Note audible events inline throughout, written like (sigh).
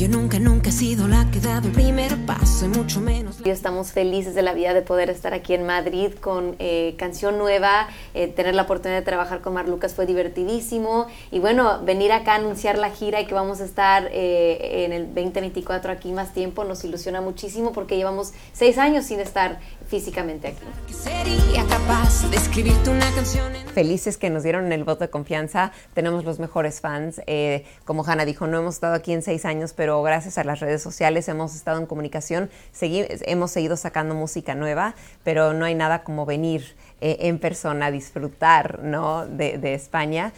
Yo nunca, nunca he sido la que ha dado el primer paso, y mucho menos. Y estamos felices de la vida de poder estar aquí en Madrid con eh, canción nueva, eh, tener la oportunidad de trabajar con Mar Lucas fue divertidísimo. Y bueno, venir acá a anunciar la gira y que vamos a estar eh, en el 2024 aquí más tiempo nos ilusiona muchísimo porque llevamos seis años sin estar físicamente aquí. Sería capaz de escribirte una canción en... Felices que nos dieron el voto de confianza, tenemos los mejores fans. Eh, como Hanna dijo, no hemos estado aquí en seis años, pero gracias a las redes sociales hemos estado en comunicación, hemos seguido sacando música nueva, pero no hay nada como venir eh, en persona a disfrutar ¿no? de, España.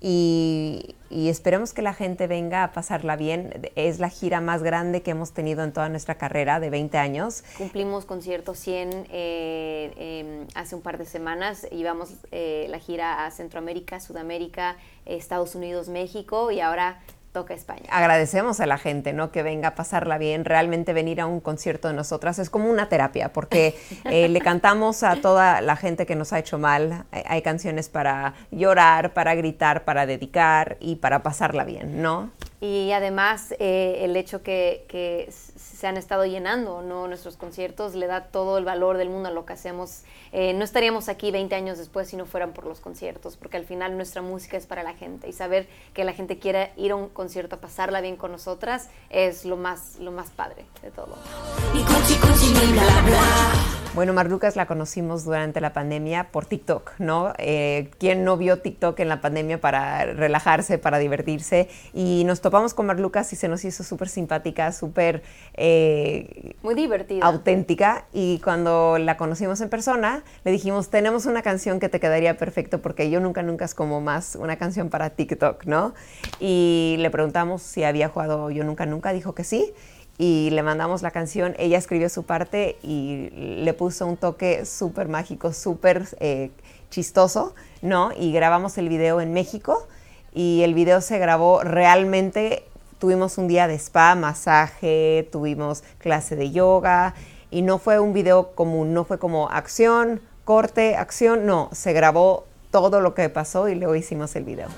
Y, esperemos que la gente venga a pasarla bien. Es la gira más grande que hemos tenido en toda nuestra carrera de 20 años. Cumplimos concierto 100 eh, eh, hace un par de semanas. Llevamos eh, la gira a Centroamérica, Sudamérica, Estados Unidos, México y ahora toca España. agradecemos a la gente, ¿no? Que venga a pasarla bien. Realmente venir a un concierto de nosotras es como una terapia, porque (laughs) eh, le cantamos a toda la gente que nos ha hecho mal. Hay, hay canciones para llorar, para gritar, para dedicar y para pasarla bien, ¿no? Y además eh, el hecho que, que se han estado llenando ¿no? nuestros conciertos le da todo el valor del mundo a lo que hacemos. Eh, no estaríamos aquí 20 años después si no fueran por los conciertos, porque al final nuestra música es para la gente y saber que la gente quiere ir a un concierto a pasarla bien con nosotras es lo más, lo más padre de todo. Ni conchi, conchi, ni bla, bla. Bueno, Mar Lucas la conocimos durante la pandemia por TikTok, ¿no? Eh, ¿Quién no vio TikTok en la pandemia para relajarse, para divertirse? Y nos topamos con Mar Lucas y se nos hizo súper simpática, súper eh, Muy divertido. auténtica. Y cuando la conocimos en persona, le dijimos, tenemos una canción que te quedaría perfecto porque yo nunca, nunca es como más una canción para TikTok, ¿no? Y le preguntamos si había jugado Yo Nunca, Nunca, dijo que sí y le mandamos la canción, ella escribió su parte y le puso un toque súper mágico, súper eh, chistoso, ¿no? Y grabamos el video en México y el video se grabó realmente, tuvimos un día de spa, masaje, tuvimos clase de yoga y no fue un video común, no fue como acción, corte, acción, no, se grabó todo lo que pasó y luego hicimos el video.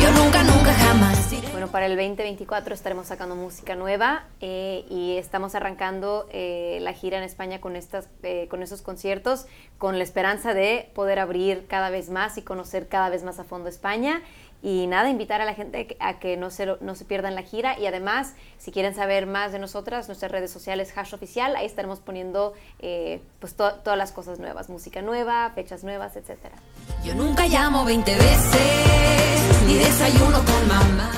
Yo nunca, nunca jamás. Bueno, para el 2024 estaremos sacando música nueva eh, y estamos arrancando eh, la gira en España con, estas, eh, con esos conciertos, con la esperanza de poder abrir cada vez más y conocer cada vez más a fondo España. Y nada, invitar a la gente a que no se, no se pierdan la gira. Y además, si quieren saber más de nosotras, nuestras redes sociales, Hash Oficial, ahí estaremos poniendo eh, pues to- todas las cosas nuevas, música nueva, fechas nuevas, etcétera. Yo nunca llamo 20 veces, ni desayuno con mamá.